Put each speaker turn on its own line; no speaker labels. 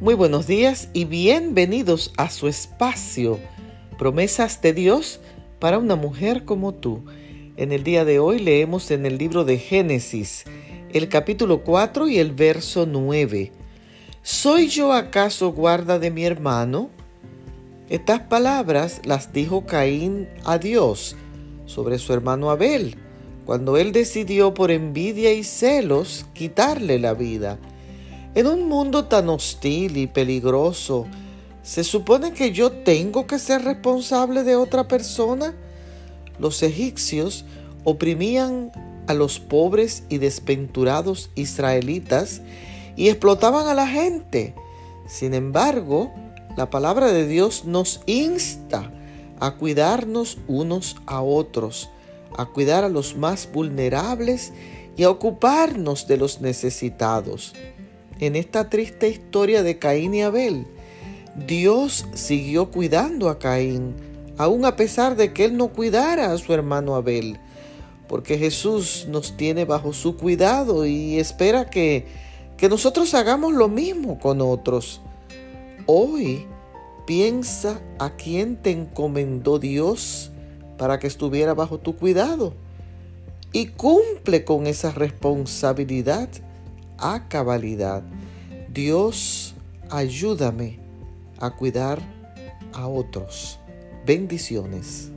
Muy buenos días y bienvenidos a su espacio, promesas de Dios para una mujer como tú. En el día de hoy leemos en el libro de Génesis, el capítulo 4 y el verso 9. ¿Soy yo acaso guarda de mi hermano? Estas palabras las dijo Caín a Dios sobre su hermano Abel, cuando él decidió por envidia y celos quitarle la vida. En un mundo tan hostil y peligroso, ¿se supone que yo tengo que ser responsable de otra persona? Los egipcios oprimían a los pobres y desventurados israelitas y explotaban a la gente. Sin embargo, la palabra de Dios nos insta a cuidarnos unos a otros, a cuidar a los más vulnerables y a ocuparnos de los necesitados en esta triste historia de Caín y Abel, Dios siguió cuidando a Caín, aun a pesar de que él no cuidara a su hermano Abel, porque Jesús nos tiene bajo su cuidado y espera que, que nosotros hagamos lo mismo con otros. Hoy piensa a quién te encomendó Dios para que estuviera bajo tu cuidado y cumple con esa responsabilidad a cabalidad. Dios, ayúdame a cuidar a otros. Bendiciones.